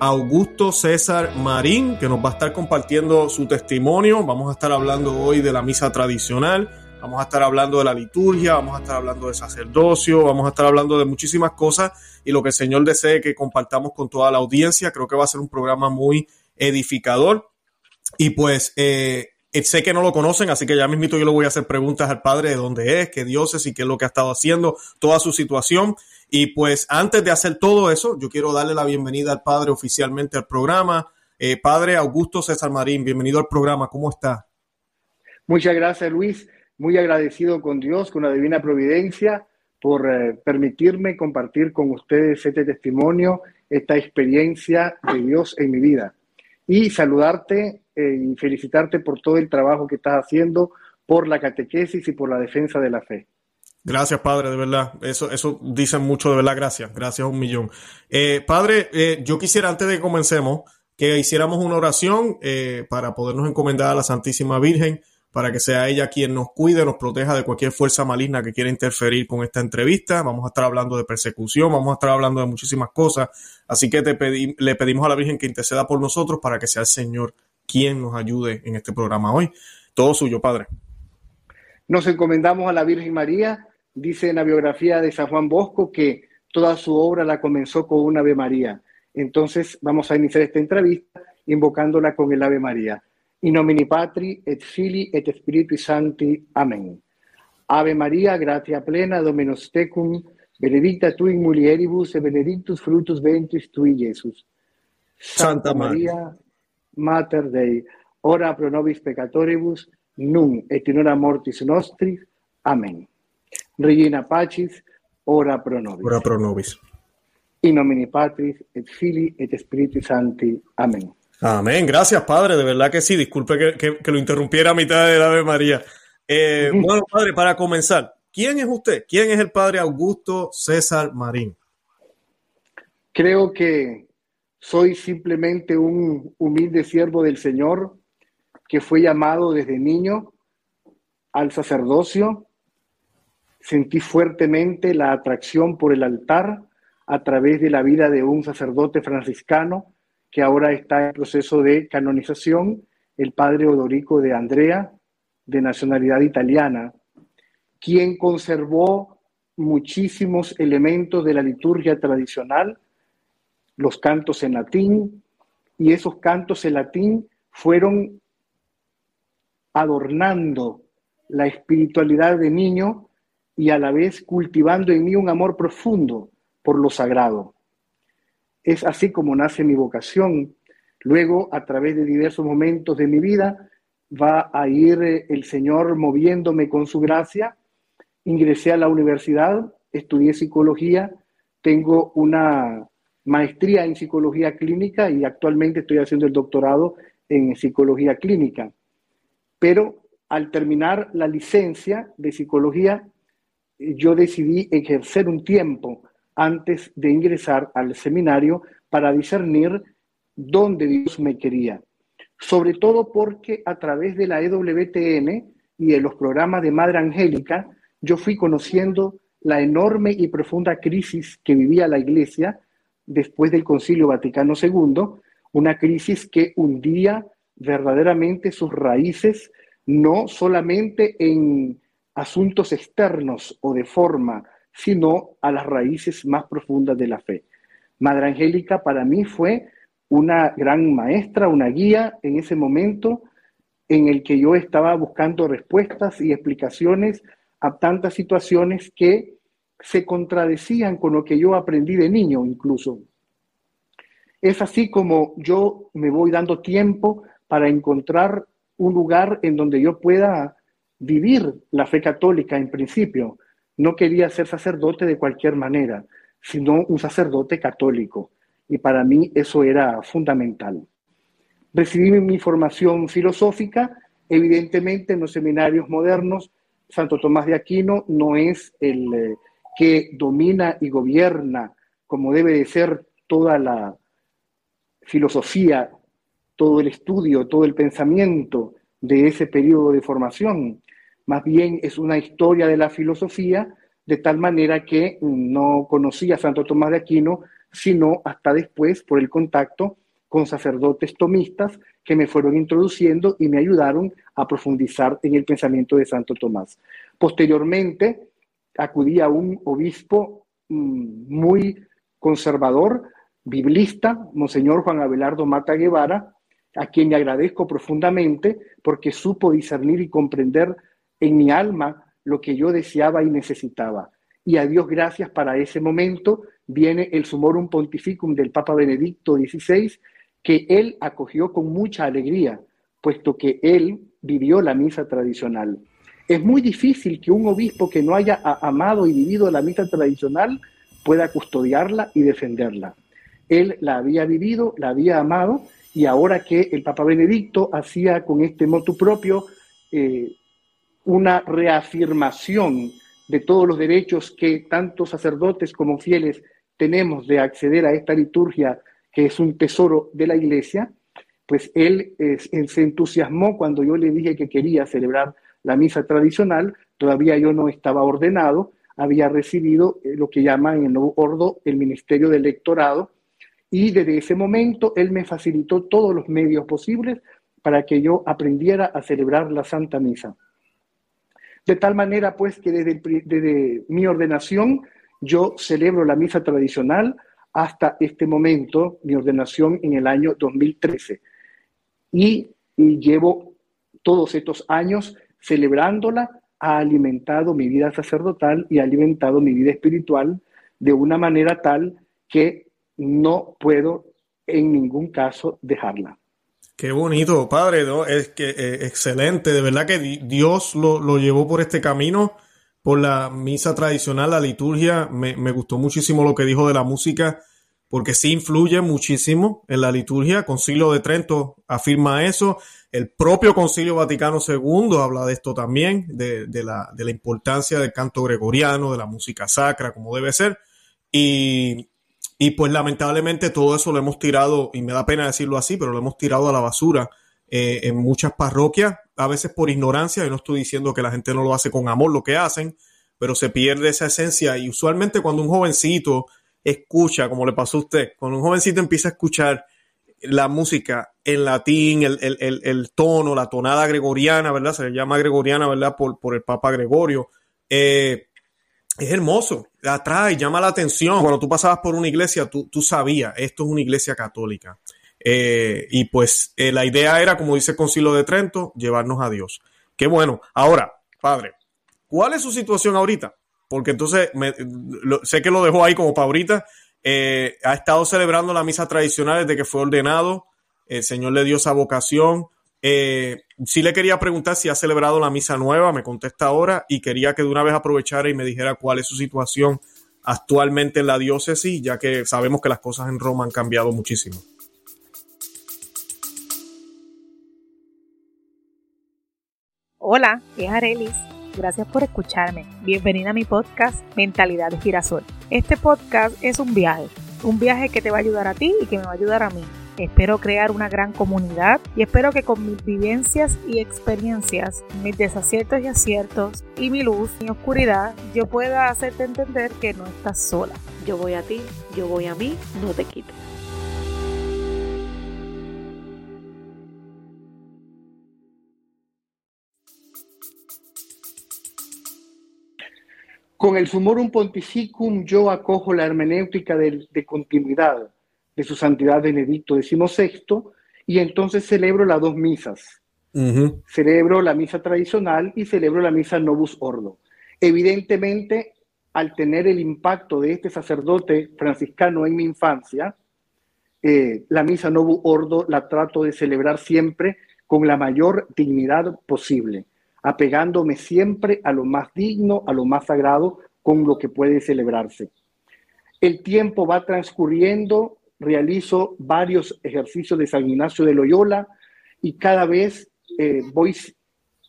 Augusto César Marín, que nos va a estar compartiendo su testimonio. Vamos a estar hablando hoy de la misa tradicional, vamos a estar hablando de la liturgia, vamos a estar hablando de sacerdocio, vamos a estar hablando de muchísimas cosas y lo que el Señor desee que compartamos con toda la audiencia. Creo que va a ser un programa muy edificador. Y pues eh, sé que no lo conocen, así que ya mismito yo le voy a hacer preguntas al padre de dónde es, qué dioses y qué es lo que ha estado haciendo, toda su situación. Y pues antes de hacer todo eso, yo quiero darle la bienvenida al padre oficialmente al programa. Eh, padre Augusto César Marín, bienvenido al programa. ¿Cómo está? Muchas gracias, Luis. Muy agradecido con Dios, con la divina providencia, por eh, permitirme compartir con ustedes este testimonio, esta experiencia de Dios en mi vida. Y saludarte eh, y felicitarte por todo el trabajo que estás haciendo por la catequesis y por la defensa de la fe. Gracias, Padre, de verdad. Eso, eso dicen mucho, de verdad. Gracias. Gracias un millón. Eh, padre, eh, yo quisiera, antes de que comencemos, que hiciéramos una oración eh, para podernos encomendar a la Santísima Virgen, para que sea ella quien nos cuide, nos proteja de cualquier fuerza maligna que quiera interferir con esta entrevista. Vamos a estar hablando de persecución, vamos a estar hablando de muchísimas cosas. Así que te le pedimos a la Virgen que interceda por nosotros para que sea el Señor quien nos ayude en este programa hoy. Todo suyo, Padre. Nos encomendamos a la Virgen María Dice en la biografía de San Juan Bosco que toda su obra la comenzó con un Ave María. Entonces vamos a iniciar esta entrevista invocándola con el Ave María. In nomine Patri et Filii et Spiritui Sancti. Amén. Ave María, gratia plena, Dominus tecum, benedicta tu in mulieribus et benedictus fructus ventris tui, Jesús. Santa, María, Mater Dei, ora pro nobis peccatoribus, nun et in hora mortis nostris. Amén. Regina Pacis, ora pro nobis. Ora pro nobis. In nomine Patris et Filii et Spiritus Sancti. Amén. Amén. Gracias, Padre. De verdad que sí. Disculpe que, lo interrumpiera a mitad de la Ave María. Eh, bueno, Padre, para comenzar, ¿quién es usted? ¿Quién es el Padre Augusto César Marín? Creo que soy simplemente un humilde siervo del Señor que fue llamado desde niño al sacerdocio sentí fuertemente la atracción por el altar a través de la vida de un sacerdote franciscano que ahora está en proceso de canonización, el padre Odorico de Andrea, de nacionalidad italiana, quien conservó muchísimos elementos de la liturgia tradicional, los cantos en latín, y esos cantos en latín fueron adornando la espiritualidad de niño y a la vez cultivando en mí un amor profundo por lo sagrado. Es así como nace mi vocación. Luego, a través de diversos momentos de mi vida, va a ir eh, el Señor moviéndome con su gracia. Ingresé a la universidad, estudié psicología, tengo una maestría en psicología clínica y actualmente estoy haciendo el doctorado en psicología clínica. Pero al terminar la licencia de psicología, yo decidí ejercer un tiempo antes de ingresar al seminario para discernir dónde Dios me quería. Sobre todo porque a través de la EWTN y de los programas de Madre Angélica, yo fui conociendo la enorme y profunda crisis que vivía la Iglesia después del Concilio Vaticano II, una crisis que hundía verdaderamente sus raíces no solamente en asuntos externos o de forma, sino a las raíces más profundas de la fe. Madre Angélica para mí fue una gran maestra, una guía en ese momento en el que yo estaba buscando respuestas y explicaciones a tantas situaciones que se contradecían con lo que yo aprendí de niño incluso. Es así como yo me voy dando tiempo para encontrar un lugar en donde yo pueda vivir la fe católica en principio. No quería ser sacerdote de cualquier manera, sino un sacerdote católico. Y para mí eso era fundamental. Recibí mi formación filosófica Evidentemente, en los seminarios modernos, Santo Tomás de Aquino no es el eh, que domina y gobierna como debe de ser toda la filosofía, todo el estudio, todo el pensamiento de ese periodo de formación. Más bien es una historia de la filosofía, de tal manera que no conocía a Santo Tomás de Aquino, sino hasta después por el contacto con sacerdotes tomistas que me fueron introduciendo y me ayudaron a profundizar en el pensamiento de Santo Tomás. Posteriormente, acudí a un obispo mm, muy conservador, biblista, Monseñor Juan Abelardo Mata Guevara, a quien le agradezco profundamente porque supo discernir y comprender en mi alma lo que yo deseaba y necesitaba. Y a Dios gracias para ese momento viene el Sumorum Pontificum del Papa Benedicto XVI, que él acogió con mucha alegría, puesto que él vivió la misa tradicional. Es muy difícil que un obispo que no haya amado y vivido la misa tradicional pueda custodiarla y defenderla. Él la había vivido, la había amado, y ahora que el Papa Benedicto hacía con este motu propio eh, una reafirmación de todos los derechos que tanto sacerdotes como fieles tenemos de acceder a esta liturgia que es un tesoro de la iglesia, pues él, se entusiasmó cuando yo le dije que quería celebrar la misa tradicional, todavía yo no estaba ordenado, había recibido eh, lo que llaman en el nuevo ordo el ministerio del electorado, y desde ese momento él me facilitó todos los medios posibles para que yo aprendiera a celebrar la Santa Misa. De tal manera, pues, que desde, mi ordenación yo celebro la misa tradicional hasta este momento, mi ordenación en el año 2013. Y, y llevo todos estos años celebrándola, ha alimentado mi vida sacerdotal y ha alimentado mi vida espiritual de una manera tal que no puedo en ningún caso dejarla. Qué bonito, padre, ¿no? Es que eh, excelente, de verdad que Dios lo, lo, llevó por este camino, por la misa tradicional, la liturgia. Me, me, gustó muchísimo lo que dijo de la música, porque sí influye muchísimo en la liturgia. Concilio de Trento afirma eso. El propio Concilio Vaticano II habla de esto también, de, de, la, de la importancia del canto gregoriano, de la música sacra, como debe ser. Y, y pues lamentablemente todo eso lo hemos tirado, y me da pena decirlo así, pero lo hemos tirado a la basura eh, en muchas parroquias, a veces por ignorancia, y no estoy diciendo que la gente no lo hace con amor lo que hacen, pero se pierde esa esencia y usualmente cuando un jovencito escucha, como le pasó a usted, cuando un jovencito empieza a escuchar la música en latín, el, el, el, el tono, la tonada gregoriana, ¿verdad? Se le llama gregoriana, ¿verdad? Por, por el Papa Gregorio. Eh, es hermoso, atrae, llama la atención. Cuando tú pasabas por una iglesia, tú, tú sabías, esto es una iglesia católica. Eh, y pues eh, la idea era, como dice el Concilio de Trento, llevarnos a Dios. Qué bueno. Ahora, padre, ¿cuál es su situación ahorita? Porque entonces sé que lo dejó ahí como para ahorita. Eh, ha estado celebrando la misa tradicional desde que fue ordenado. El Señor le dio esa vocación. Eh, sí le quería preguntar si ha celebrado la misa nueva, me contesta ahora, y quería que de una vez aprovechara y me dijera cuál es su situación actualmente en la diócesis, ya que sabemos que las cosas en Roma han cambiado muchísimo. Hola, es Arelis. Gracias por escucharme. Bienvenida a mi podcast Mentalidad de Girasol. Este podcast es un viaje, un viaje que te va a ayudar a ti y que me va a ayudar a mí Espero crear una gran comunidad y espero que con mis vivencias y experiencias, mis desaciertos y aciertos y mi luz y oscuridad, yo pueda hacerte entender que no estás sola. Yo voy a ti, yo voy a mí, no te quites. Con el Sumorum Pontificum yo acojo la hermenéutica de, de continuidad de su santidad Benedicto XVI, y entonces celebro las dos misas. Celebro la misa tradicional y celebro la misa Novus Ordo. Evidentemente, al tener el impacto de este sacerdote franciscano en mi infancia, eh, la misa Novus Ordo la trato de celebrar siempre con la mayor dignidad posible, apegándome siempre a lo más digno, a lo más sagrado, con lo que puede celebrarse. El tiempo va transcurriendo realizo varios ejercicios de San Ignacio de Loyola y cada vez eh, voy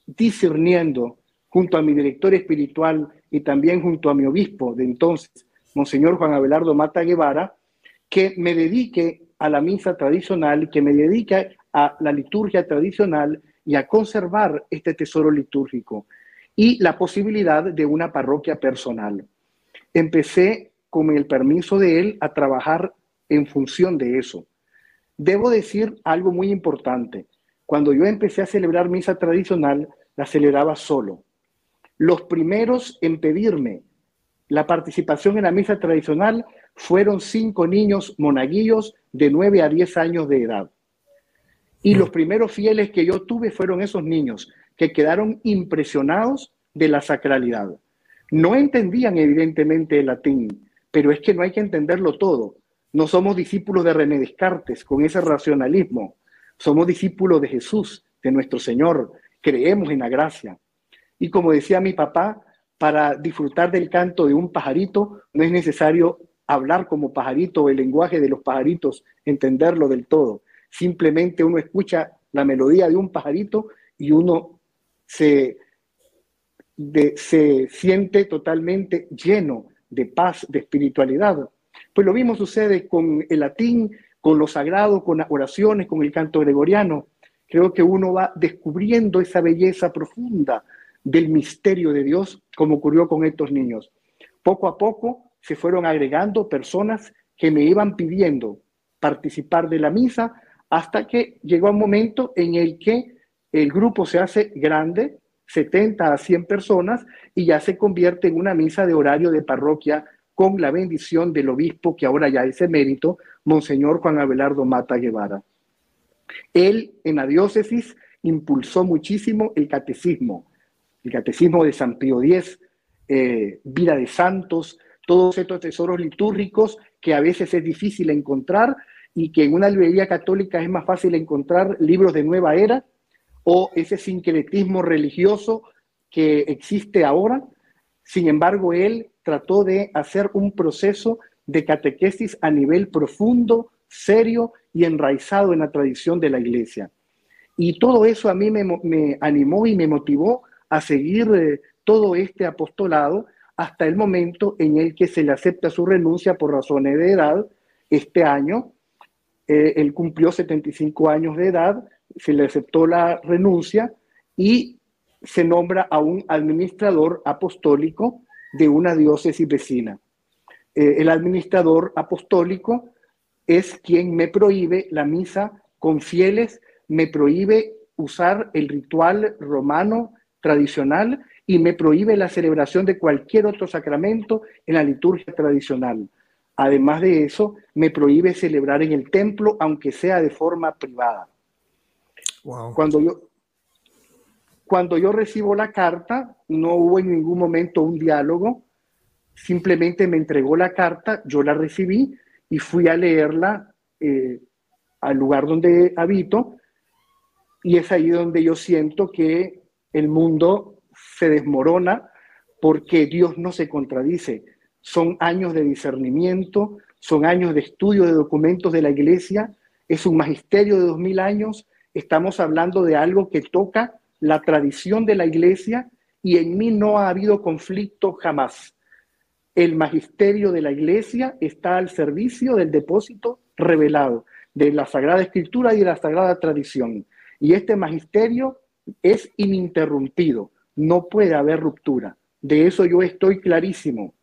discerniendo junto a mi director espiritual y también junto a mi obispo de entonces, Monseñor Juan Abelardo Mata Guevara, que me dedique a la misa tradicional, que me dedique a la liturgia tradicional y a conservar este tesoro litúrgico y la posibilidad de una parroquia personal. Empecé, con el permiso de él, a trabajar en función de eso. Debo decir algo muy importante. Cuando yo empecé a celebrar misa tradicional, la celebraba solo. Los primeros en pedirme la participación en la misa tradicional fueron cinco niños monaguillos de 9 a 10 años de edad. Y los primeros fieles que yo tuve fueron esos niños que quedaron impresionados de la sacralidad. No entendían evidentemente el latín, pero es que no hay que entenderlo todo. No somos discípulos de René Descartes con ese racionalismo. Somos discípulos de Jesús, de nuestro Señor. Creemos en la gracia. Y como decía mi papá, para disfrutar del canto de un pajarito no es necesario hablar como pajarito, el lenguaje de los pajaritos, entenderlo del todo. Simplemente uno escucha la melodía de un pajarito y uno se, se siente totalmente lleno de paz, de espiritualidad. Pues lo mismo sucede con el latín, con lo sagrado, con las oraciones, con el canto gregoriano. Creo que uno va descubriendo esa belleza profunda del misterio de Dios, como ocurrió con estos niños. Poco a poco se fueron agregando personas que me iban pidiendo participar de la misa hasta que llegó un momento en el que el grupo se hace grande, 70 a 100 personas, y ya se convierte en una misa de horario de parroquia con la bendición del obispo, que ahora ya es emérito, Monseñor Juan Abelardo Mata Guevara. Él en la diócesis impulsó muchísimo el catecismo, el catecismo de San Pío X, eh, vida de santos, todos estos tesoros litúrgicos que a veces es difícil encontrar y que en una librería católica es más fácil encontrar libros de nueva era o ese sincretismo religioso que existe ahora. Sin embargo, él trató de hacer un proceso de catequesis a nivel profundo, serio y enraizado en la tradición de la iglesia. Y todo eso a mí me, animó y me motivó a seguir eh, todo este apostolado hasta el momento en el que se le acepta su renuncia por razones de edad. Este año, eh, él cumplió 75 años de edad, se le aceptó la renuncia y se nombra a un administrador apostólico de una diócesis vecina. Eh, el administrador apostólico es quien me prohíbe la misa con fieles, me prohíbe usar el ritual romano tradicional y me prohíbe la celebración de cualquier otro sacramento en la liturgia tradicional. Además de eso, me prohíbe celebrar en el templo, aunque sea de forma privada. Cuando, yo, cuando yo recibo la carta, no hubo en ningún momento un diálogo, simplemente me entregó la carta, yo la recibí y fui a leerla eh, al lugar donde habito, y es ahí donde yo siento que el mundo se desmorona porque Dios no se contradice. Son años de discernimiento, son años de estudio de documentos de la iglesia, es un magisterio de dos mil años, estamos hablando de algo que toca la tradición de la iglesia y en mí no ha habido conflicto jamás. El magisterio de la iglesia está al servicio del depósito revelado de la Sagrada Escritura y de la Sagrada Tradición. Y este magisterio es ininterrumpido, no puede haber ruptura. De eso yo estoy clarísimo.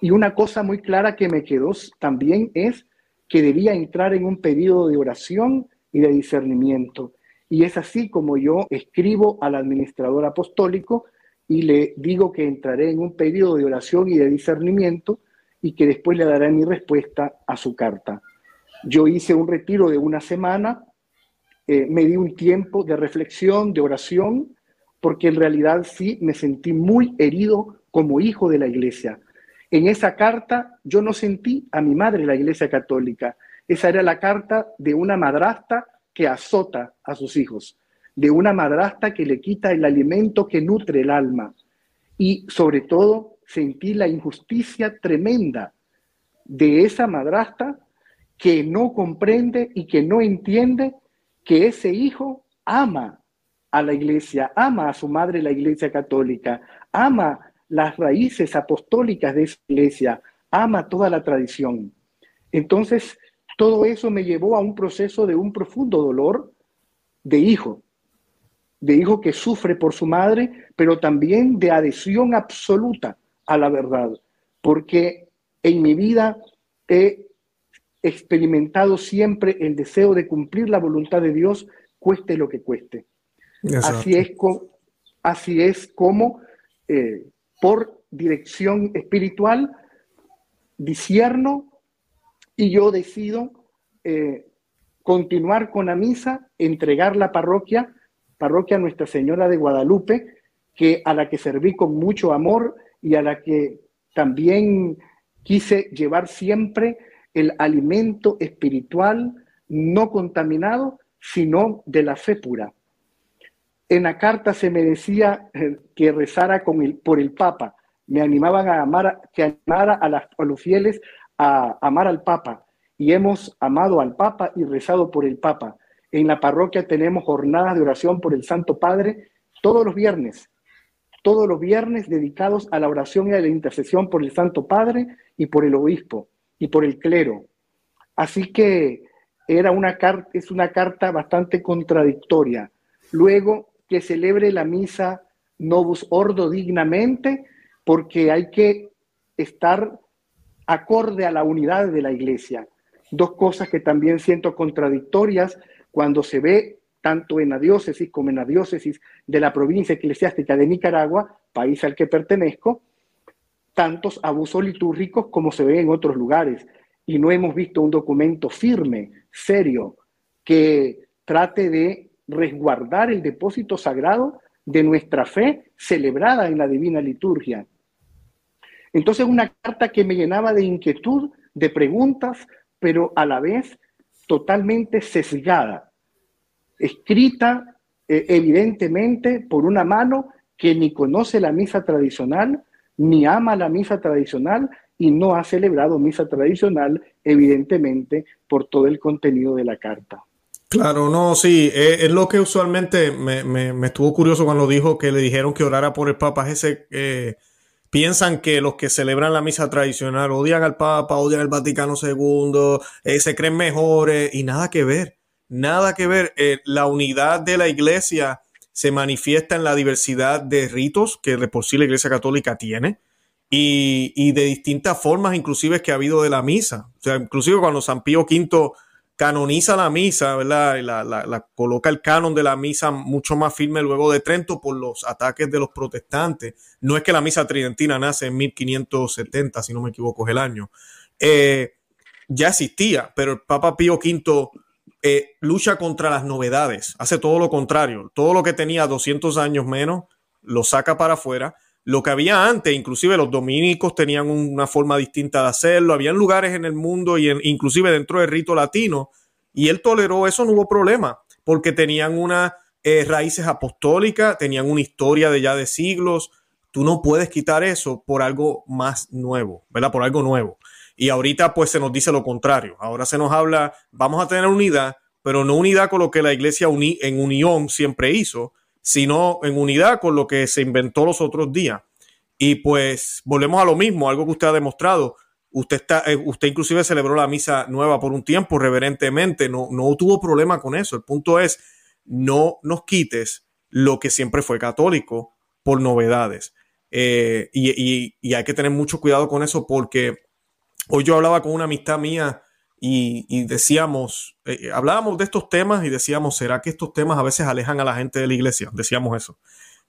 Y una cosa muy clara que me quedó también es que debía entrar en un periodo de oración y de discernimiento. Y es así como yo escribo al administrador apostólico y le digo que entraré en un periodo de oración y de discernimiento y que después le daré mi respuesta a su carta. Yo hice un retiro de una semana eh, me di un tiempo de reflexión, de oración, porque en realidad sí me sentí muy herido como hijo de la iglesia. En esa carta yo no sentí a mi madre la iglesia católica. Esa era la carta de una madrasta que azota a sus hijos, de una madrasta que le quita el alimento que nutre el alma. Y sobre todo sentí la injusticia tremenda de esa madrasta que no comprende y que no entiende que ese hijo ama a la iglesia, ama a su madre la iglesia católica, ama las raíces apostólicas de esa iglesia, ama toda la tradición. Entonces, todo eso me llevó a un proceso de un profundo dolor de hijo, de hijo que sufre por su madre, pero también de adhesión absoluta a la verdad, porque en mi vida he experimentado siempre el deseo de cumplir la voluntad de Dios, cueste lo que cueste. Así es, así es como eh, por dirección espiritual disierno y yo decido eh, continuar con la misa, entregar la parroquia, parroquia Nuestra Señora de Guadalupe, que a la que serví con mucho amor y a la que también quise llevar siempre el alimento espiritual no contaminado, sino de la fe pura. En la carta se me decía eh, que rezara con el, por el Papa. Me animaban a amar, que animara a, a los fieles amar al Papa. Y hemos amado al Papa y rezado por el Papa. En la parroquia tenemos jornadas de oración por el Santo Padre todos los viernes. Todos los viernes dedicados a la oración y a la intercesión por el Santo Padre y por el Obispo y por el clero. Así que era una carta, es una carta bastante contradictoria. Luego que celebre la misa Novus Ordo dignamente, porque hay que estar acorde a la unidad de la iglesia. Dos cosas que también siento contradictorias cuando se ve tanto en la diócesis como en la diócesis de la provincia eclesiástica de Nicaragua, país al que pertenezco, tantos abusos litúrgicos como se ve en otros lugares. Y no hemos visto un documento firme, serio, que trate de resguardar el depósito sagrado de nuestra fe celebrada en la divina liturgia. Entonces una carta que me llenaba de inquietud, de preguntas, pero a la vez totalmente sesgada, escrita eh, evidentemente por una mano que ni conoce la misa tradicional, ni ama la misa tradicional y no ha celebrado misa tradicional, evidentemente, por todo el contenido de la carta. Claro, no, sí, es, lo que usualmente me, estuvo curioso cuando dijo que le dijeron que orara por el Papa, ese, eh, piensan que los que celebran la misa tradicional odian al Papa, odian al Vaticano II, eh, se creen mejores y nada que ver, nada que ver. Eh, la unidad de la iglesia se manifiesta en la diversidad de ritos que de por sí la Iglesia Católica tiene y, de distintas formas, inclusive que ha habido de la misa. O sea, inclusive cuando San Pío V canoniza la misa, ¿verdad? La, la, coloca el canon de la misa mucho más firme luego de Trento por los ataques de los protestantes. No es que la misa tridentina nace en 1570, si no me equivoco, es el año. Eh, ya existía, pero el Papa Pío V eh, lucha contra las novedades, hace todo lo contrario, todo lo que tenía 200 años menos, lo saca para afuera. Lo que había antes, inclusive los dominicos tenían una forma distinta de hacerlo, habían lugares en el mundo y inclusive dentro del rito latino, y él toleró eso, no hubo problema, porque tenían unas eh, raíces apostólicas, tenían una historia de ya de siglos, tú no puedes quitar eso por algo más nuevo, ¿verdad? Por algo nuevo. Y ahorita pues se nos dice lo contrario. Ahora se nos habla, vamos a tener unidad, pero no unidad con lo que la iglesia en unión siempre hizo, sino en unidad con lo que se inventó los otros días. Y pues volvemos a lo mismo, algo que usted ha demostrado. Usted, está, eh, usted inclusive celebró la misa nueva por un tiempo reverentemente, no, no tuvo problema con eso. El punto es, no nos quites lo que siempre fue católico por novedades. Eh, y, y, hay que tener mucho cuidado con eso porque Hoy yo hablaba con una amistad mía y, decíamos, eh, hablábamos de estos temas y decíamos, ¿será que estos temas a veces alejan a la gente de la iglesia? Decíamos eso.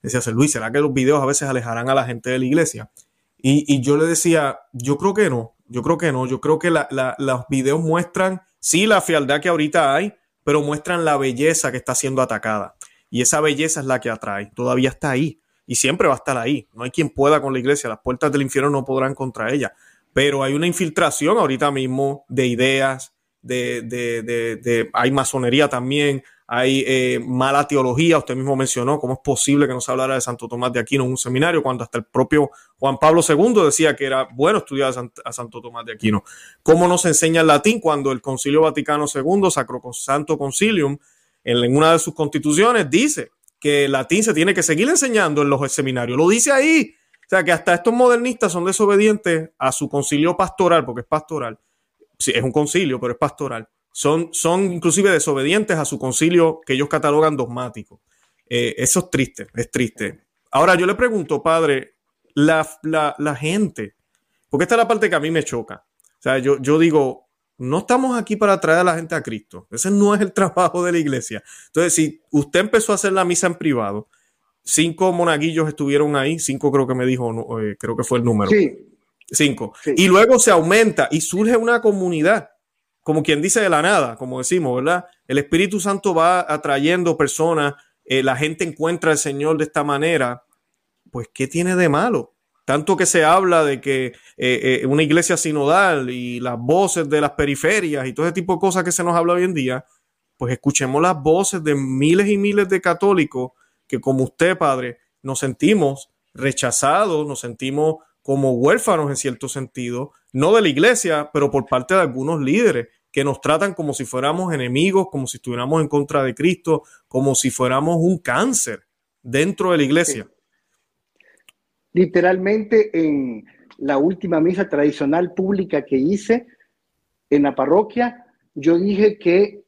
Decía Luis, ¿será que los videos a veces alejarán a la gente de la iglesia? Y, yo le decía, yo creo que no, yo creo que no, yo creo que los videos muestran, sí, la frialdad que ahorita hay, pero muestran la belleza que está siendo atacada. Y esa belleza es la que atrae, todavía está ahí y siempre va a estar ahí. No hay quien pueda con la iglesia, las puertas del infierno no podrán contra ella pero hay una infiltración ahorita mismo de ideas, de, de, de, hay masonería también, hay eh, mala teología, usted mismo mencionó cómo es posible que no se hablara de Santo Tomás de Aquino en un seminario cuando hasta el propio Juan Pablo II decía que era bueno estudiar a, Santo Tomás de Aquino. ¿Cómo no se enseña el latín cuando el Concilio Vaticano II, Sacrosanto Concilium, en una de sus constituciones dice que el latín se tiene que seguir enseñando en los seminarios. Lo dice ahí. O sea, que hasta estos modernistas son desobedientes a su concilio pastoral, porque es pastoral. Sí, es un concilio, pero es pastoral. Son, son inclusive desobedientes a su concilio que ellos catalogan dogmático. Eh, eso es triste, es triste. Ahora yo le pregunto, padre, la, la, gente, porque esta es la parte que a mí me choca. O sea, yo, yo digo, no estamos aquí para traer a la gente a Cristo. Ese no es el trabajo de la iglesia. Entonces, si usted empezó a hacer la misa en privado, cinco monaguillos estuvieron ahí, cinco creo que me dijo, eh, creo que fue el número. Sí. Cinco. Y luego se aumenta y surge una comunidad, como quien dice de la nada, como decimos, ¿verdad? El Espíritu Santo va atrayendo personas, eh, la gente encuentra al Señor de esta manera. Pues, ¿qué tiene de malo? Tanto que se habla de que eh, una iglesia sinodal y las voces de las periferias y todo ese tipo de cosas que se nos habla hoy en día, pues escuchemos las voces de miles y miles de católicos que como usted, padre, nos sentimos rechazados, nos sentimos como huérfanos en cierto sentido, no de la iglesia, pero por parte de algunos líderes que nos tratan como si fuéramos enemigos, como si estuviéramos en contra de Cristo, como si fuéramos un cáncer dentro de la iglesia. Literalmente en la última misa tradicional pública que hice en la parroquia, yo dije que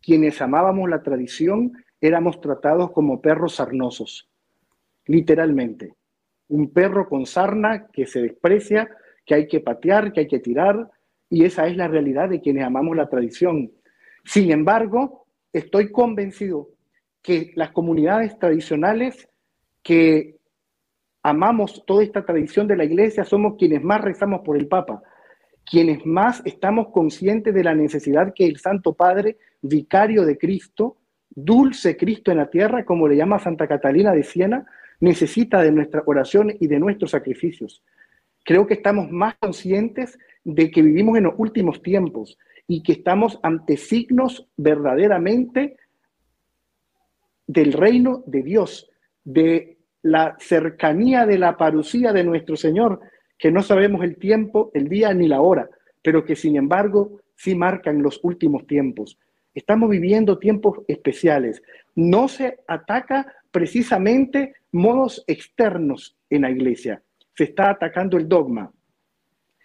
quienes amábamos la tradición éramos tratados como perros sarnosos, literalmente. Un perro con sarna que se desprecia, que hay que patear, que hay que tirar, y esa es la realidad de quienes amamos la tradición. Sin embargo, estoy convencido que las comunidades tradicionales que amamos toda esta tradición de la iglesia somos quienes más rezamos por el Papa, quienes más estamos conscientes de la necesidad que el Santo Padre, vicario de Cristo, dulce Cristo en la tierra, como le llama Santa Catalina de Siena, necesita de nuestra oración y de nuestros sacrificios. Creo que estamos más conscientes de que vivimos en los últimos tiempos y que estamos ante signos verdaderamente del reino de Dios, de la cercanía de la parucía de nuestro Señor, que no sabemos el tiempo, el día ni la hora, pero que sin embargo sí marcan los últimos tiempos. Estamos viviendo tiempos especiales. No se ataca precisamente modos externos en la iglesia. Se está atacando el dogma.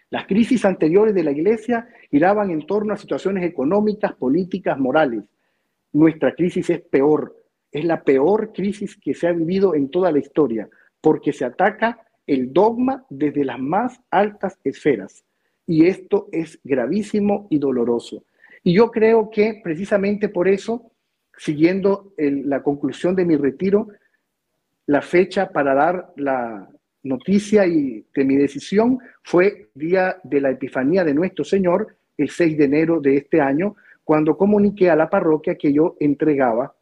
Las crisis anteriores de la iglesia giraban en torno a situaciones económicas, políticas, morales. Nuestra crisis es peor. Es la peor crisis que se ha vivido en toda la historia, porque se ataca el dogma desde las más altas esferas. Y esto es gravísimo y doloroso. Y yo creo que precisamente por eso, siguiendo la conclusión de mi retiro, la fecha para dar la noticia y de mi decisión fue día de la Epifanía de nuestro Señor, el 6 de enero de este año, cuando comuniqué a la parroquia que yo entregaba,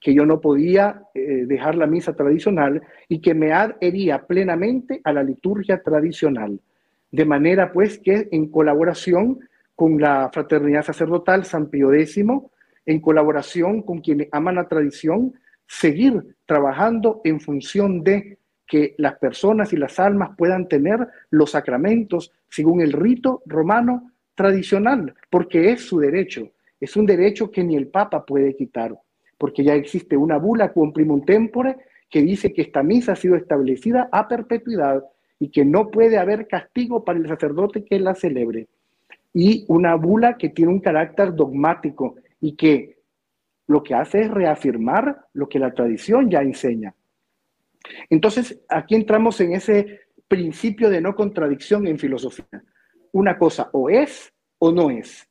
que yo no podía eh, dejar la misa tradicional y que me adhería plenamente a la liturgia tradicional. De manera pues que en colaboración con la Fraternidad Sacerdotal San Pío X, en colaboración con quienes aman la tradición, seguir trabajando en función de que las personas y las almas puedan tener los sacramentos según el rito romano tradicional, porque es su derecho, es un derecho que ni el Papa puede quitar, porque ya existe una bula cum primum tempore que dice que esta misa ha sido establecida a perpetuidad y que no puede haber castigo para el sacerdote que la celebre y una bula que tiene un carácter dogmático y que lo que hace es reafirmar lo que la tradición ya enseña. Entonces, aquí entramos en ese principio de no contradicción en filosofía. Una cosa o es o no es.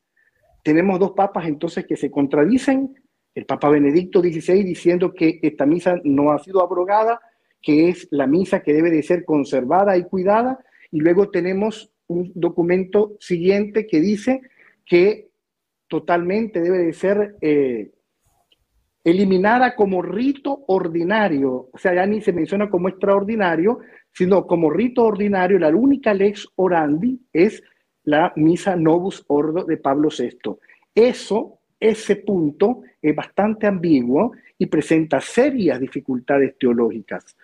Tenemos dos papas entonces que se contradicen. El Papa Benedicto XVI diciendo que esta misa no ha sido abrogada, que es la misa que debe de ser conservada y cuidada. Y luego tenemos un documento siguiente que dice que totalmente debe de ser eh, eliminada como rito ordinario, o sea, ya ni se menciona como extraordinario, sino como rito ordinario, la única lex orandi es la misa Novus Ordo de Pablo VI. Eso, ese punto es bastante ambiguo y presenta serias dificultades teológicas.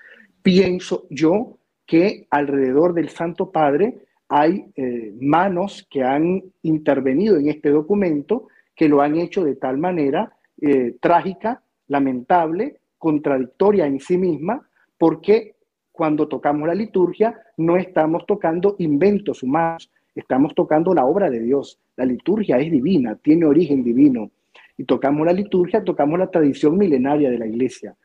Pienso yo que alrededor del Santo Padre hay eh, manos que han intervenido en este documento que lo han hecho de tal manera eh, trágica, lamentable, contradictoria en sí misma porque cuando tocamos la liturgia no estamos tocando inventos humanos, estamos tocando la obra de Dios. La liturgia es divina, tiene origen divino. Y tocamos la liturgia, tocamos la tradición milenaria de la iglesia.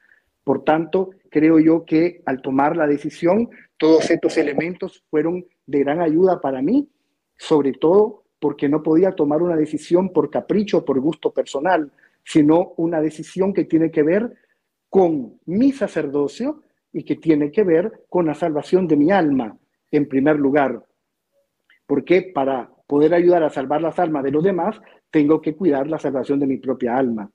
Por tanto, creo yo que al tomar la decisión, todos estos elementos fueron de gran ayuda para mí, sobre todo porque no podía tomar una decisión por capricho por gusto personal, sino una decisión que tiene que ver con mi sacerdocio y que tiene que ver con la salvación de mi alma, en primer lugar. Porque para poder ayudar a salvar las almas de los demás, tengo que cuidar la salvación de mi propia alma.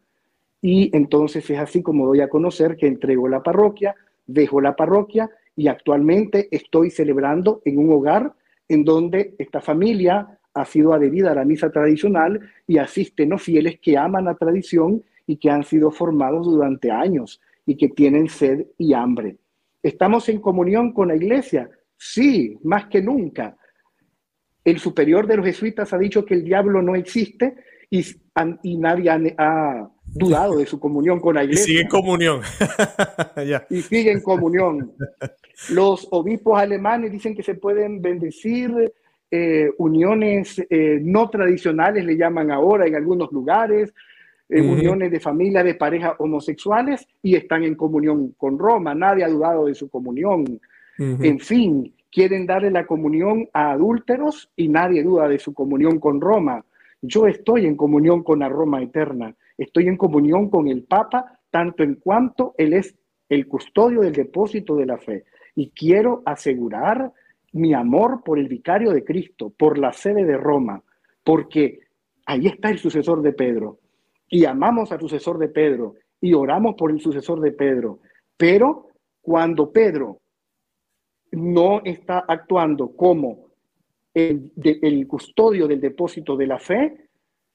Y entonces es así como doy a conocer que entrego la parroquia, dejo la parroquia y actualmente estoy celebrando en un hogar en donde esta familia ha sido adherida a la misa tradicional y asisten no fieles que aman la tradición y que han sido formados durante años y que tienen sed y hambre. ¿Estamos en comunión con la iglesia? Sí, más que nunca. El superior de los jesuitas ha dicho que el diablo no existe y, y nadie ha, dudado de su comunión con la iglesia. Y sigue en comunión. Y sigue en comunión. Los obispos alemanes dicen que se pueden bendecir eh, uniones eh, no tradicionales, le llaman ahora en algunos lugares, eh, uniones de familias de parejas homosexuales y están en comunión con Roma. Nadie ha dudado de su comunión. En fin, quieren darle la comunión a adúlteros y nadie duda de su comunión con Roma. Yo estoy en comunión con la Roma eterna, estoy en comunión con el Papa, tanto en cuanto Él es el custodio del depósito de la fe. Y quiero asegurar mi amor por el vicario de Cristo, por la sede de Roma, porque ahí está el sucesor de Pedro. Y amamos al sucesor de Pedro y oramos por el sucesor de Pedro. Pero cuando Pedro no está actuando como el, custodio del depósito de la fe,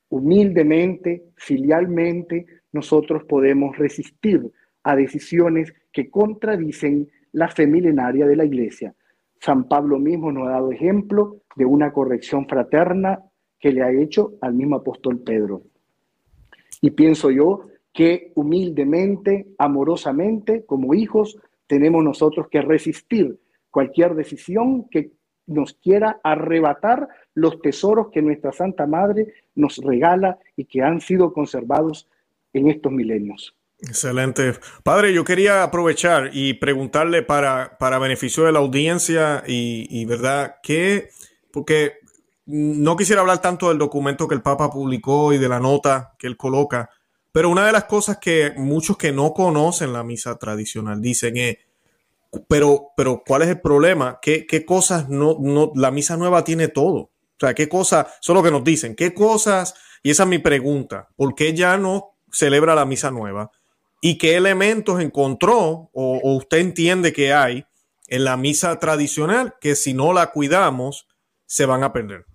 humildemente, filialmente, nosotros podemos resistir a decisiones que contradicen la fe milenaria de la Iglesia. San Pablo mismo nos ha dado ejemplo de una corrección fraterna que le ha hecho al mismo apóstol Pedro. Y pienso yo que humildemente, amorosamente, como hijos, tenemos nosotros que resistir cualquier decisión que nos quiera arrebatar los tesoros que nuestra Santa Madre nos regala y que han sido conservados en estos milenios. Excelente. Padre, yo quería aprovechar y preguntarle para, para beneficio de la audiencia y, verdad que, porque no quisiera hablar tanto del documento que el Papa publicó y de la nota que él coloca, pero una de las cosas que muchos que no conocen la misa tradicional dicen es, pero, pero ¿cuál es el problema? ¿Qué, cosas no, no, la misa nueva tiene todo? O sea, ¿qué cosas, eso es lo que nos dicen, qué cosas, y esa es mi pregunta, ¿por qué ya no celebra la misa nueva? y qué elementos encontró o, usted entiende que hay en la misa tradicional que si no la cuidamos se van a perder.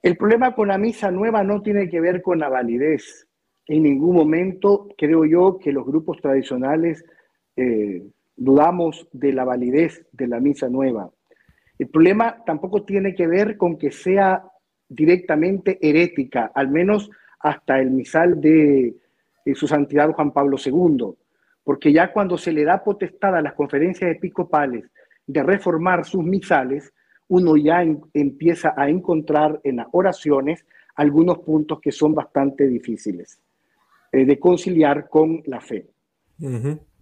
El problema con la misa nueva no tiene que ver con la validez. En ningún momento creo yo que los grupos tradicionales eh, dudamos de la validez de la misa nueva. El problema tampoco tiene que ver con que sea directamente herética, al menos hasta el misal de su santidad Juan Pablo II, porque ya cuando se le da potestad a las conferencias episcopales de reformar sus misales, uno ya empieza a encontrar en las oraciones algunos puntos que son bastante difíciles eh, de conciliar con la fe.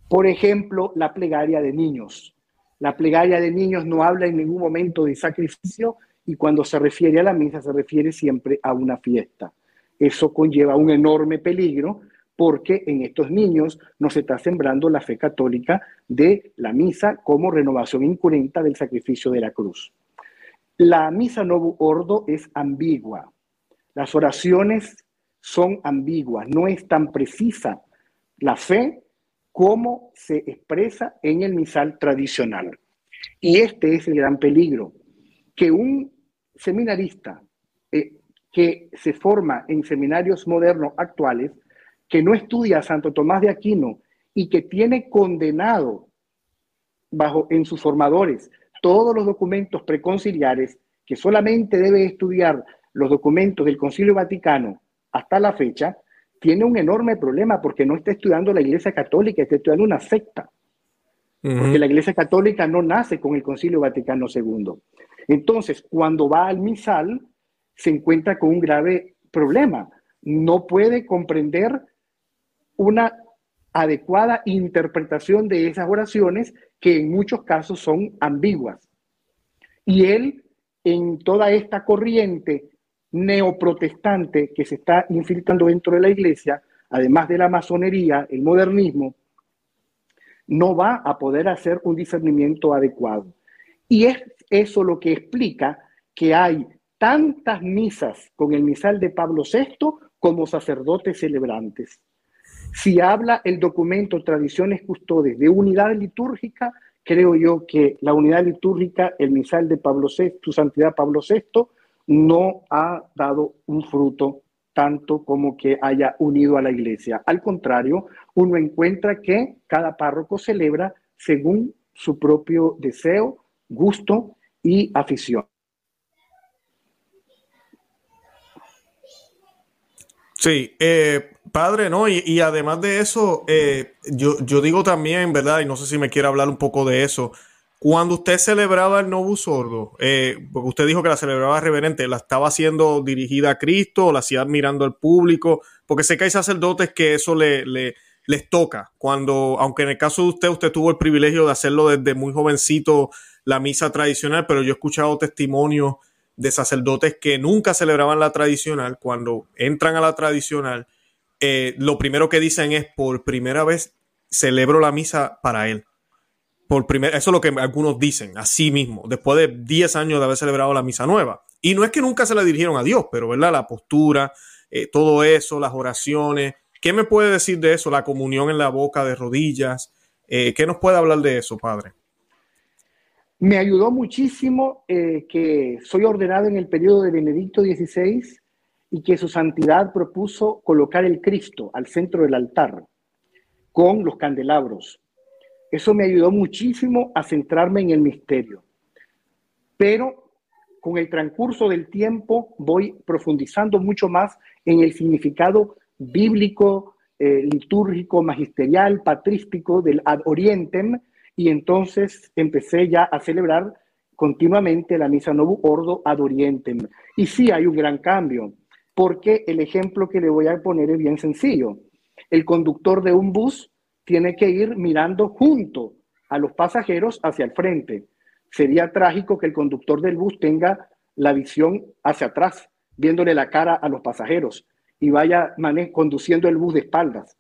Por ejemplo, la plegaria de niños. La plegaria de niños no habla en ningún momento de sacrificio y cuando se refiere a la misa se refiere siempre a una fiesta. Eso conlleva un enorme peligro porque en estos niños no se está sembrando la fe católica de la misa como renovación incurrenta del sacrificio de la cruz. La misa Novo Ordo es ambigua. Las oraciones son ambiguas, no es tan precisa la fe como se expresa en el misal tradicional. Y este es el gran peligro, que un seminarista eh, que se forma en seminarios modernos actuales que no estudia a Santo Tomás de Aquino y que tiene condenado bajo en sus formadores todos los documentos preconciliares, que solamente debe estudiar los documentos del Concilio Vaticano hasta la fecha, tiene un enorme problema porque no está estudiando la Iglesia Católica, está estudiando una secta. Porque la Iglesia Católica no nace con el Concilio Vaticano II. Entonces, cuando va al misal, se encuentra con un grave problema. No puede comprender una adecuada interpretación de esas oraciones que en muchos casos son ambiguas. Y él, en toda esta corriente neoprotestante que se está infiltrando dentro de la iglesia, además de la masonería, el modernismo, no va a poder hacer un discernimiento adecuado. Y es eso lo que explica que hay tantas misas con el misal de Pablo VI como sacerdotes celebrantes. Si habla el documento Tradiciones Custodes de unidad litúrgica, creo yo que la unidad litúrgica, el misal de Pablo VI, su santidad Pablo VI, no ha dado un fruto tanto como que haya unido a la iglesia. Al contrario, uno encuentra que cada párroco celebra según su propio deseo, gusto y afición. Sí, eh, padre, ¿no? Y, además de eso, eh, yo, yo digo también, ¿verdad? Y no sé si me quiere hablar un poco de eso. Cuando usted celebraba el Novus Sordo, eh, porque usted dijo que la celebraba reverente, ¿la estaba haciendo dirigida a Cristo o la hacía mirando al público? Porque sé que hay sacerdotes que eso le, les toca. Cuando, aunque en el caso de usted, usted tuvo el privilegio de hacerlo desde muy jovencito, la misa tradicional, pero yo he escuchado testimonios de sacerdotes que nunca celebraban la tradicional. Cuando entran a la tradicional, eh, lo primero que dicen es, por primera vez celebro la misa para él por eso es lo que algunos dicen, así mismo, después de 10 años de haber celebrado la misa nueva. Y no es que nunca se la dirigieron a Dios, pero ¿verdad? La postura, eh, todo eso, las oraciones. ¿Qué me puede decir de eso? La comunión en la boca de rodillas. Eh, ¿Qué nos puede hablar de eso, padre? Me ayudó muchísimo eh, que soy ordenado en el periodo de Benedicto XVI y que su santidad propuso colocar el Cristo al centro del altar con los candelabros eso me ayudó muchísimo a centrarme en el misterio. Pero con el transcurso del tiempo voy profundizando mucho más en el significado bíblico, eh, litúrgico, magisterial, patrístico del ad orientem y entonces empecé ya a celebrar continuamente la misa novo ordo ad orientem. Y sí hay un gran cambio, porque el ejemplo que le voy a poner es bien sencillo. El conductor de un bus tiene que ir mirando junto a los pasajeros hacia el frente. Sería trágico que el conductor del bus tenga la visión hacia atrás, viéndole la cara a los pasajeros y vaya conduciendo el bus de espaldas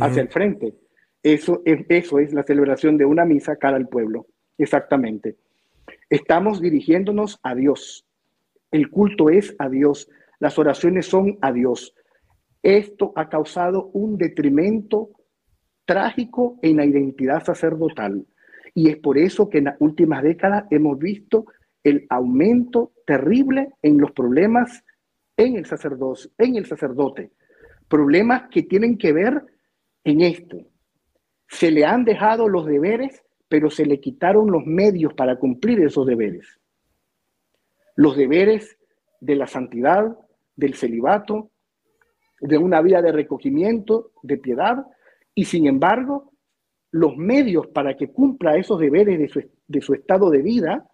hacia el frente. Eso es, eso es la celebración de una misa cara al pueblo, exactamente. Estamos dirigiéndonos a Dios. El culto es a Dios. Las oraciones son a Dios. Esto ha causado un detrimento trágico en la identidad sacerdotal. Y es por eso que en las últimas décadas hemos visto el aumento terrible en los problemas en el, sacerdocio, en el sacerdote. Problemas que tienen que ver en esto. Se le han dejado los deberes, pero se le quitaron los medios para cumplir esos deberes. Los deberes de la santidad, del celibato, de una vida de recogimiento, de piedad, y sin embargo, los medios para que cumpla esos deberes de su, estado de vida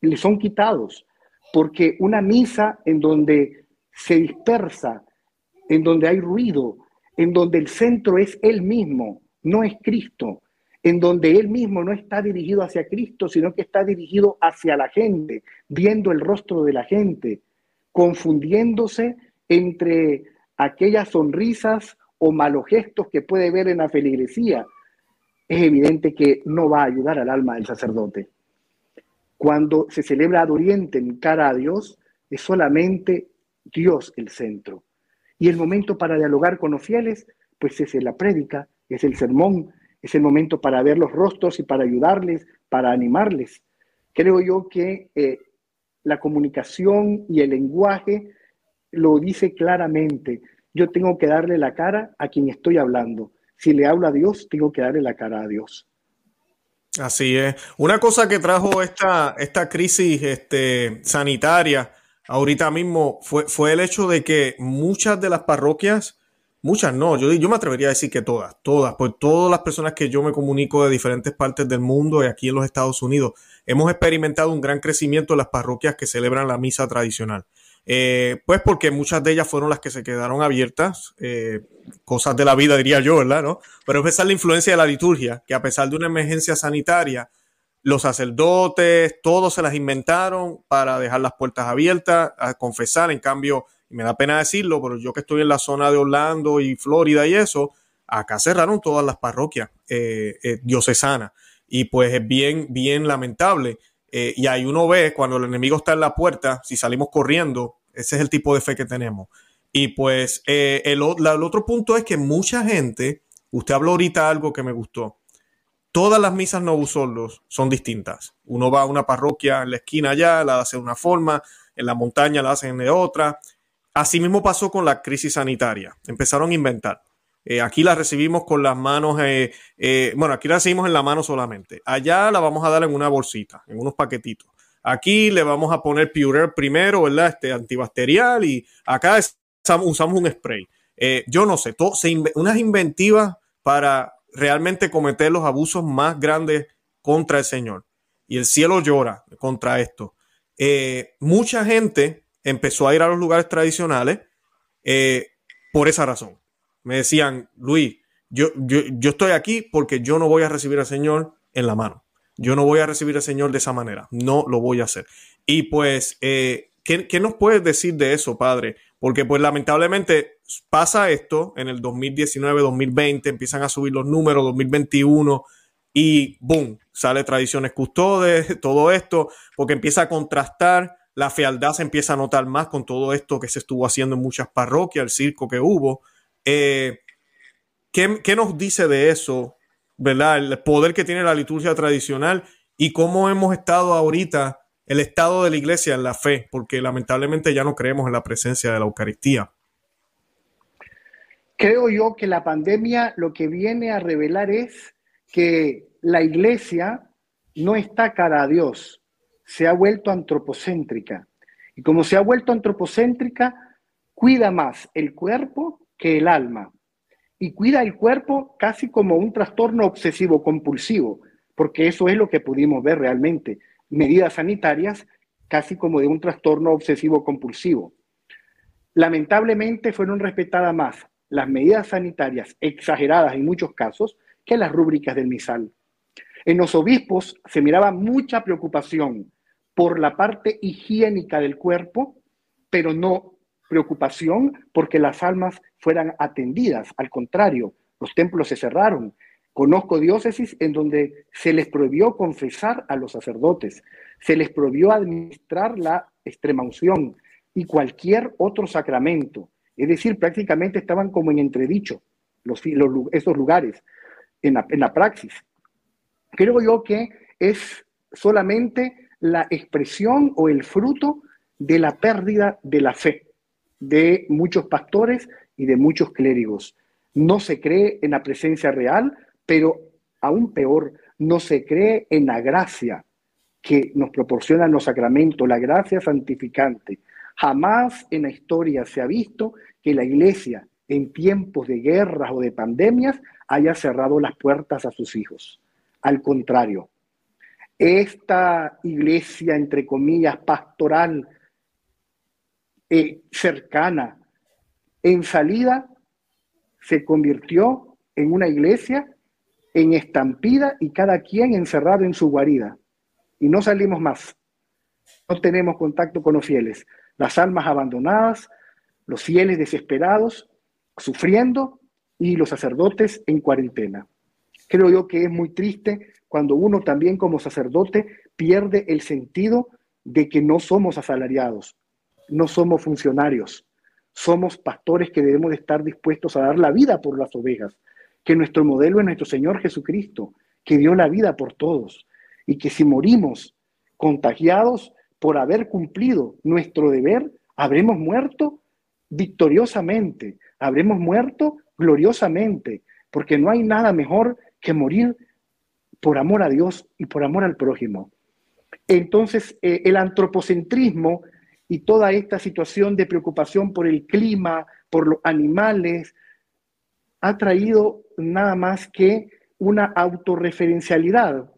le son quitados, porque una misa en donde se dispersa, en donde hay ruido, en donde el centro es Él mismo, no es Cristo, en donde Él mismo no está dirigido hacia Cristo, sino que está dirigido hacia la gente, viendo el rostro de la gente, confundiéndose entre aquellas sonrisas o malos gestos que puede ver en la feligresía, es evidente que no va a ayudar al alma del sacerdote. Cuando se celebra ad en cara a Dios, es solamente Dios el centro. Y el momento para dialogar con los fieles, pues es la prédica, es el sermón, es el momento para ver los rostros y para ayudarles, para animarles. Creo yo que eh, la comunicación y el lenguaje lo dice claramente yo tengo que darle la cara a quien estoy hablando. Si le hablo a Dios, tengo que darle la cara a Dios. Así es. Una cosa que trajo esta, esta crisis este, sanitaria ahorita mismo fue, fue el hecho de que muchas de las parroquias, muchas no, yo, yo me atrevería a decir que todas, todas, pues todas las personas que yo me comunico de diferentes partes del mundo y aquí en los Estados Unidos, hemos experimentado un gran crecimiento en las parroquias que celebran la misa tradicional. Eh, pues porque muchas de ellas fueron las que se quedaron abiertas, eh, cosas de la vida diría yo, ¿verdad? ¿No? Pero es la influencia de la liturgia, que a pesar de una emergencia sanitaria, los sacerdotes, todos se las inventaron para dejar las puertas abiertas, a confesar. En cambio, y me da pena decirlo, pero yo que estoy en la zona de Orlando y Florida y eso, acá cerraron todas las parroquias eh, diocesanas. Y pues es bien, bien lamentable. Eh, y ahí uno ve cuando el enemigo está en la puerta, si salimos corriendo, ese es el tipo de fe que tenemos. Y pues eh, el, otro punto es que mucha gente, usted habló ahorita algo que me gustó, todas las misas no solos son distintas. Uno va a una parroquia en la esquina allá, la hace de una forma, en la montaña la hacen de otra. Así mismo pasó con la crisis sanitaria. Empezaron a inventar. Eh, aquí la recibimos con las manos, eh, eh, bueno, aquí la recibimos en la mano solamente. Allá la vamos a dar en una bolsita, en unos paquetitos. Aquí le vamos a poner Pure primero, ¿verdad? Este antibacterial y acá usamos un spray. yo no sé, todo, unas inventivas para realmente cometer los abusos más grandes contra el Señor. Y el cielo llora contra esto. mucha gente empezó a ir a los lugares tradicionales por esa razón me decían, Luis, yo, yo, estoy aquí porque yo no voy a recibir al Señor en la mano. Yo no voy a recibir al Señor de esa manera. No lo voy a hacer. Y pues, eh, ¿qué, ¿qué, nos puedes decir de eso, padre? Porque pues lamentablemente pasa esto en el 2019, 2020, empiezan a subir los números, 2021 y boom, sale tradiciones custodes, todo esto, porque empieza a contrastar, la fealdad se empieza a notar más con todo esto que se estuvo haciendo en muchas parroquias, el circo que hubo. Eh, ¿qué, nos dice de eso, verdad? El poder que tiene la liturgia tradicional y cómo hemos estado ahorita, el estado de la iglesia en la fe, porque lamentablemente ya no creemos en la presencia de la Eucaristía. Creo yo que la pandemia lo que viene a revelar es que la iglesia no está cara a Dios, se ha vuelto antropocéntrica. Y como se ha vuelto antropocéntrica, cuida más el cuerpo que el alma y cuida el cuerpo casi como un trastorno obsesivo compulsivo, porque eso es lo que pudimos ver realmente, medidas sanitarias casi como de un trastorno obsesivo compulsivo. Lamentablemente fueron respetadas más las medidas sanitarias exageradas en muchos casos que las rúbricas del misal. En los obispos se miraba mucha preocupación por la parte higiénica del cuerpo, pero no preocupación porque las almas fueran atendidas. Al contrario, los templos se cerraron. Conozco diócesis en donde se les prohibió confesar a los sacerdotes, se les prohibió administrar la extrema unción y cualquier otro sacramento. Es decir, prácticamente estaban como en entredicho los, esos lugares en la, en la praxis. Creo yo que es solamente la expresión o el fruto de la pérdida de la fe de muchos pastores y de muchos clérigos. No se cree en la presencia real, pero aún peor, no se cree en la gracia que nos proporcionan los sacramentos, la gracia santificante. Jamás en la historia se ha visto que la iglesia en tiempos de guerras o de pandemias haya cerrado las puertas a sus hijos. Al contrario, esta iglesia, entre comillas, pastoral, eh, cercana. En salida se convirtió en una iglesia en estampida y cada quien encerrado en su guarida. Y no salimos más. No tenemos contacto con los fieles. Las almas abandonadas, los fieles desesperados, sufriendo y los sacerdotes en cuarentena. Creo yo que es muy triste cuando uno también como sacerdote pierde el sentido de que no somos asalariados, no somos funcionarios, somos pastores que debemos de estar dispuestos a dar la vida por las ovejas, que nuestro modelo es nuestro Señor Jesucristo, que dio la vida por todos, y que si morimos contagiados por haber cumplido nuestro deber, habremos muerto victoriosamente, habremos muerto gloriosamente, porque no hay nada mejor que morir por amor a Dios y por amor al prójimo. Entonces, eh, el antropocentrismo y toda esta situación de preocupación por el clima, por los animales, ha traído nada más que una autorreferencialidad.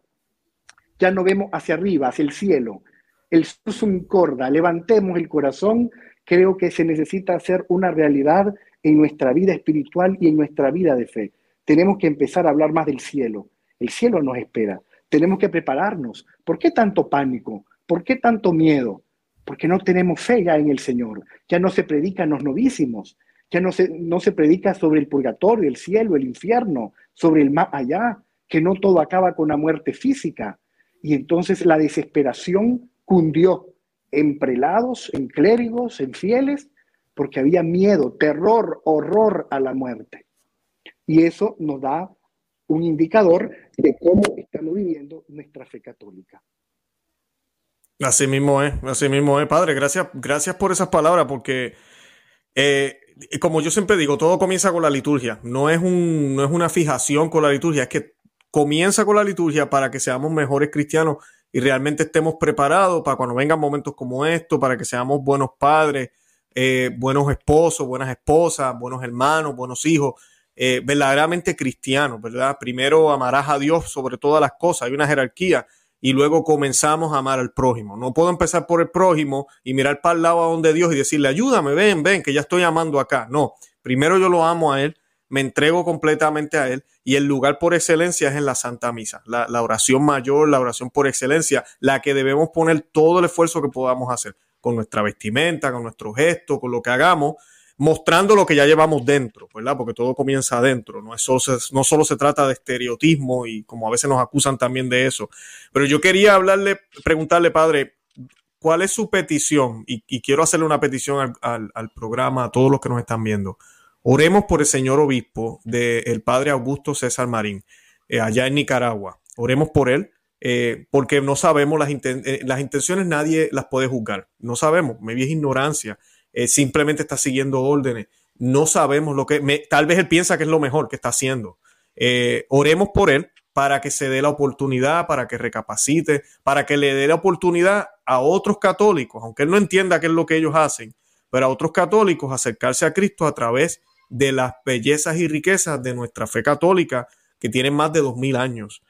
Ya no vemos hacia arriba, hacia el cielo. El un corda, levantemos el corazón, creo que se necesita hacer una realidad en nuestra vida espiritual y en nuestra vida de fe. Tenemos que empezar a hablar más del cielo. El cielo nos espera. Tenemos que prepararnos. ¿Por qué tanto pánico? ¿Por qué tanto miedo? Porque no tenemos fe ya en el Señor. Ya no se predican los novísimos. Ya no se, no se predica sobre el purgatorio, el cielo, el infierno, sobre el más allá, que no todo acaba con la muerte física. Y entonces la desesperación cundió en prelados, en clérigos, en fieles, porque había miedo, terror, horror a la muerte. Y eso nos da un indicador de cómo estamos viviendo nuestra fe católica. Así mismo es, así mismo es, Padre. Gracias, gracias por esas palabras, porque eh, como yo siempre digo, todo comienza con la liturgia. No es, un, no es una fijación con la liturgia, es que comienza con la liturgia para que seamos mejores cristianos y realmente estemos preparados para cuando vengan momentos como estos, para que seamos buenos padres, eh, buenos esposos, buenas esposas, buenos hermanos, buenos hijos, eh, verdaderamente cristianos, ¿verdad? Primero amarás a Dios sobre todas las cosas, hay una jerarquía y luego comenzamos a amar al prójimo. No puedo empezar por el prójimo y mirar para el lado a donde Dios y decirle, ayúdame, ven, ven, que ya estoy amando acá. No, primero yo lo amo a Él, me entrego completamente a Él y el lugar por excelencia es en la Santa Misa, la, la oración mayor, la oración por excelencia, la que debemos poner todo el esfuerzo que podamos hacer con nuestra vestimenta, con nuestro gesto, con lo que hagamos, mostrando lo que ya llevamos dentro, ¿verdad? Porque todo comienza adentro, no, es solo, no solo se trata de estereotismo y como a veces nos acusan también de eso. Pero yo quería hablarle, preguntarle, padre, ¿cuál es su petición? Y, quiero hacerle una petición al, programa, a todos los que nos están viendo. Oremos por el señor obispo del padre Augusto César Marín, eh, allá en Nicaragua. Oremos por él. Eh, porque no sabemos las, eh, las intenciones, nadie las puede juzgar. No sabemos, me es ignorancia eh, simplemente está siguiendo órdenes. No sabemos lo que, tal vez él piensa que es lo mejor que está haciendo. Eh, oremos por él para que se dé la oportunidad, para que recapacite, para que le dé la oportunidad a otros católicos, aunque él no entienda qué es lo que ellos hacen, pero a otros católicos acercarse a Cristo a través de las bellezas y riquezas de nuestra fe católica que tiene más de dos mil años.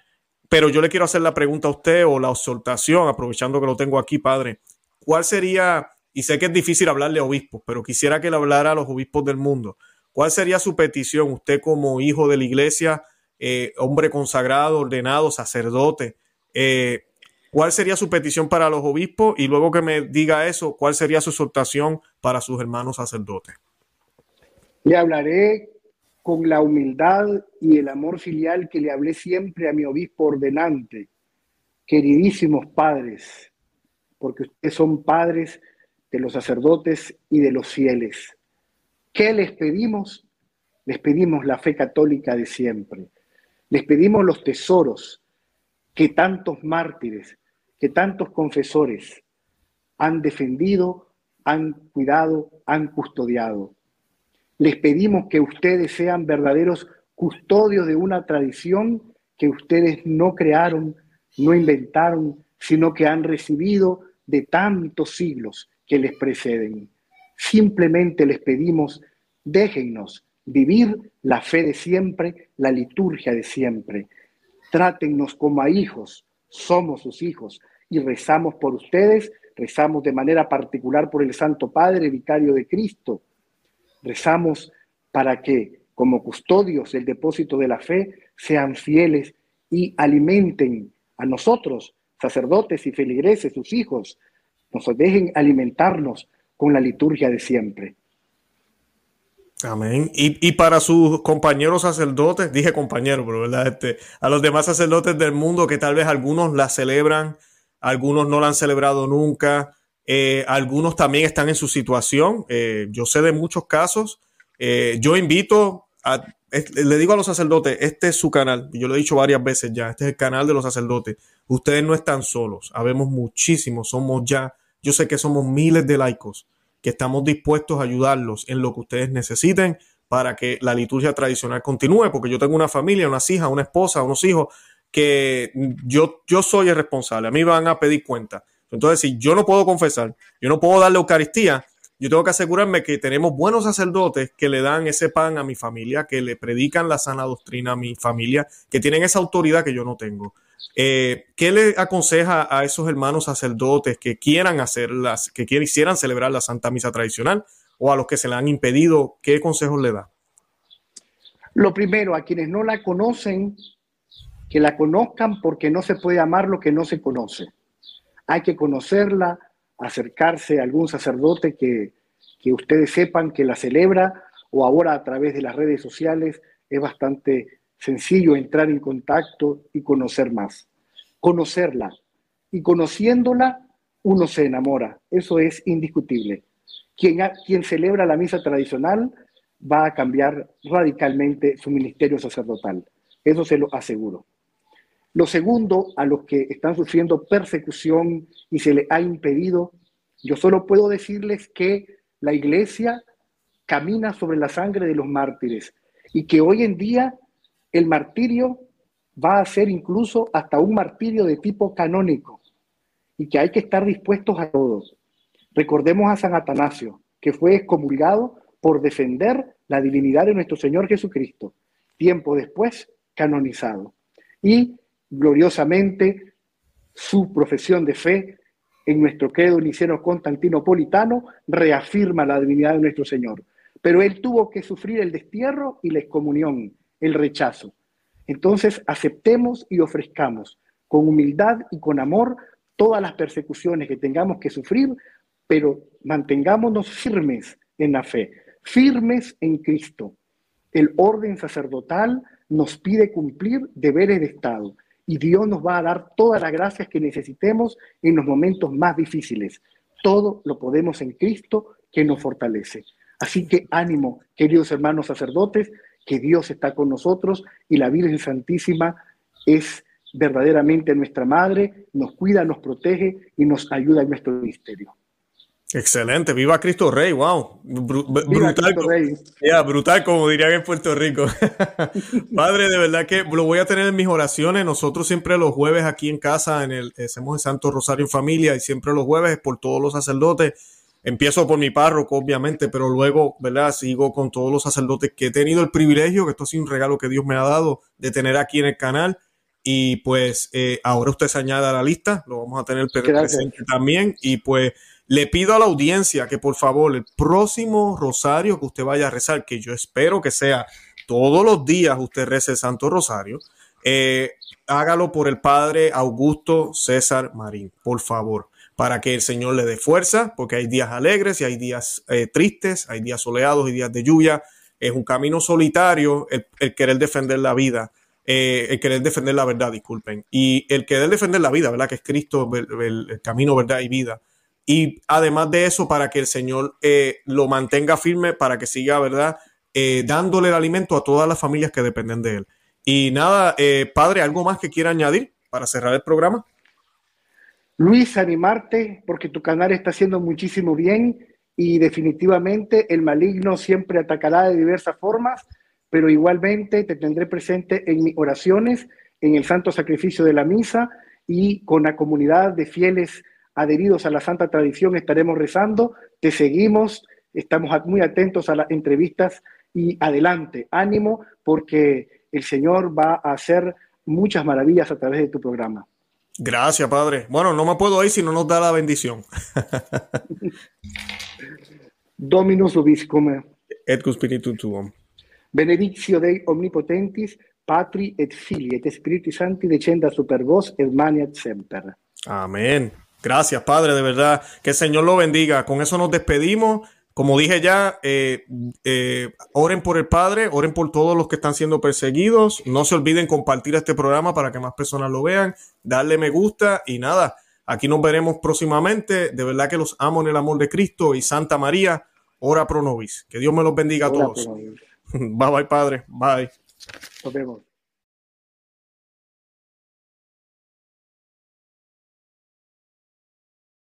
Pero yo le quiero hacer la pregunta a usted o la exhortación, aprovechando que lo tengo aquí, padre. ¿Cuál sería y sé que es difícil hablarle a obispos, pero quisiera que le hablara a los obispos del mundo. ¿Cuál sería su petición, usted como hijo de la iglesia, eh, hombre consagrado, ordenado, sacerdote? Eh, ¿Cuál sería su petición para los obispos? Y luego que me diga eso, ¿cuál sería su exhortación para sus hermanos sacerdotes? Le hablaré con la humildad y el amor filial que le hablé siempre a mi obispo ordenante. Queridísimos padres, porque ustedes son padres de los sacerdotes y de los fieles. ¿Qué les pedimos? Les pedimos la fe católica de siempre. Les pedimos los tesoros que tantos mártires, que tantos confesores han defendido, han cuidado, han custodiado. Les pedimos que ustedes sean verdaderos custodios de una tradición que ustedes no crearon, no inventaron, sino que han recibido de tantos siglos que les preceden. Simplemente les pedimos, déjennos vivir la fe de siempre, la liturgia de siempre. Trátennos como a hijos, somos sus hijos y rezamos por ustedes, rezamos de manera particular por el Santo Padre, vicario de Cristo. Rezamos para que, como custodios del depósito de la fe, sean fieles y alimenten a nosotros, sacerdotes y feligreses, sus hijos, nos dejen alimentarnos con la liturgia de siempre. Amén. Y, para sus compañeros sacerdotes, dije compañeros, pero verdad, este, a los demás sacerdotes del mundo que tal vez algunos la celebran, algunos no la han celebrado nunca, eh, algunos también están en su situación. Eh, yo sé de muchos casos. Eh, yo invito a, le digo a los sacerdotes, este es su canal, yo lo he dicho varias veces ya, este es el canal de los sacerdotes. Ustedes no están solos, habemos muchísimos, somos ya yo sé que somos miles de laicos que estamos dispuestos a ayudarlos en lo que ustedes necesiten para que la liturgia tradicional continúe, porque yo tengo una familia, unas hijas, una esposa, unos hijos, que yo, yo soy el responsable, a mí van a pedir cuenta Entonces, si yo no puedo confesar, yo no puedo darle Eucaristía, yo tengo que asegurarme que tenemos buenos sacerdotes que le dan ese pan a mi familia, que le predican la sana doctrina a mi familia, que tienen esa autoridad que yo no tengo. Eh, ¿Qué le aconseja a esos hermanos sacerdotes que quieran hacer las, que quisieran celebrar la Santa Misa tradicional o a los que se le han impedido? ¿Qué consejos le da? Lo primero, a quienes no la conocen, que la conozcan porque no se puede amar lo que no se conoce. Hay que conocerla, acercarse a algún sacerdote que, que ustedes sepan que la celebra o ahora a través de las redes sociales es bastante sencillo entrar en contacto y conocer más. Conocerla. Y conociéndola, uno se enamora. Eso es indiscutible. Quien, quien celebra la misa tradicional va a cambiar radicalmente su ministerio sacerdotal. Eso se lo aseguro. Lo segundo, a los que están sufriendo persecución y se les ha impedido, yo solo puedo decirles que la iglesia camina sobre la sangre de los mártires y que hoy en día el martirio va a ser incluso hasta un martirio de tipo canónico y que hay que estar dispuestos a todos. Recordemos a San Atanasio, que fue excomulgado por defender la divinidad de nuestro Señor Jesucristo, tiempo después canonizado. Y gloriosamente su profesión de fe en nuestro credo niceno constantinopolitano reafirma la divinidad de nuestro Señor. Pero él tuvo que sufrir el destierro y la excomunión, el rechazo. Entonces aceptemos y ofrezcamos con humildad y con amor todas las persecuciones que tengamos que sufrir, pero mantengámonos firmes en la fe, firmes en Cristo. El orden sacerdotal nos pide cumplir deberes de Estado y Dios nos va a dar todas las gracias que necesitemos en los momentos más difíciles. Todo lo podemos en Cristo que nos fortalece. Así que ánimo, queridos hermanos sacerdotes, que Dios está con nosotros y la Virgen Santísima es verdaderamente nuestra madre, nos cuida, nos protege y nos ayuda en nuestro ministerio. Excelente, viva Cristo Rey, wow. brutal, Rey. brutal, como dirían en Puerto Rico. Padre, de verdad que lo voy a tener en mis oraciones. Nosotros siempre los jueves aquí en casa, en el, hacemos el Santo Rosario en familia y siempre los jueves por todos los sacerdotes Empiezo por mi párroco, obviamente, pero luego, ¿verdad? Sigo con todos los sacerdotes que he tenido el privilegio, que esto ha sido un regalo que Dios me ha dado, de tener aquí en el canal. Y pues eh, ahora usted se añade a la lista, lo vamos a tener presente también. Y pues le pido a la audiencia que por favor el próximo rosario que usted vaya a rezar, que yo espero que sea todos los días usted rece el Santo Rosario, eh, hágalo por el Padre Augusto César Marín, por favor para que el Señor le dé fuerza, porque hay días alegres y hay días eh, tristes, hay días soleados y días de lluvia. Es un camino solitario el, querer defender la vida, eh, el querer defender la verdad, disculpen. Y el querer defender la vida, ¿verdad? Que es Cristo, el, camino, verdad y vida. Y además de eso, para que el Señor eh, lo mantenga firme, para que siga, ¿verdad? dándole el alimento a todas las familias que dependen de él. Y nada, Padre, ¿algo más que quiera añadir para cerrar el programa? Luis, animarte porque tu canal está haciendo muchísimo bien y definitivamente el maligno siempre atacará de diversas formas, pero igualmente te tendré presente en mis oraciones, en el santo sacrificio de la misa y con la comunidad de fieles adheridos a la santa tradición estaremos rezando, te seguimos, estamos muy atentos a las entrevistas y adelante, ánimo porque el Señor va a hacer muchas maravillas a través de tu programa. Gracias, Padre. Bueno, no me puedo ir si no nos da la bendición. Dominus vobiscum. Et spiritu tuum. Benedictio Dei omnipotentis, Patri et Filii et Spiritus Sancti descenda super vos et maniat semper. Amén. Gracias, Padre, de verdad. Que el Señor lo bendiga. Con eso nos despedimos. Como dije ya, eh, eh, oren por el Padre, oren por todos los que están siendo perseguidos. No se olviden compartir este programa para que más personas lo vean, darle me gusta y nada. Aquí nos veremos próximamente. De verdad que los amo en el amor de Cristo y Santa María, ora pro nobis. Que Dios me los bendiga a todos. Bye bye, Padre. Bye. Nos vemos.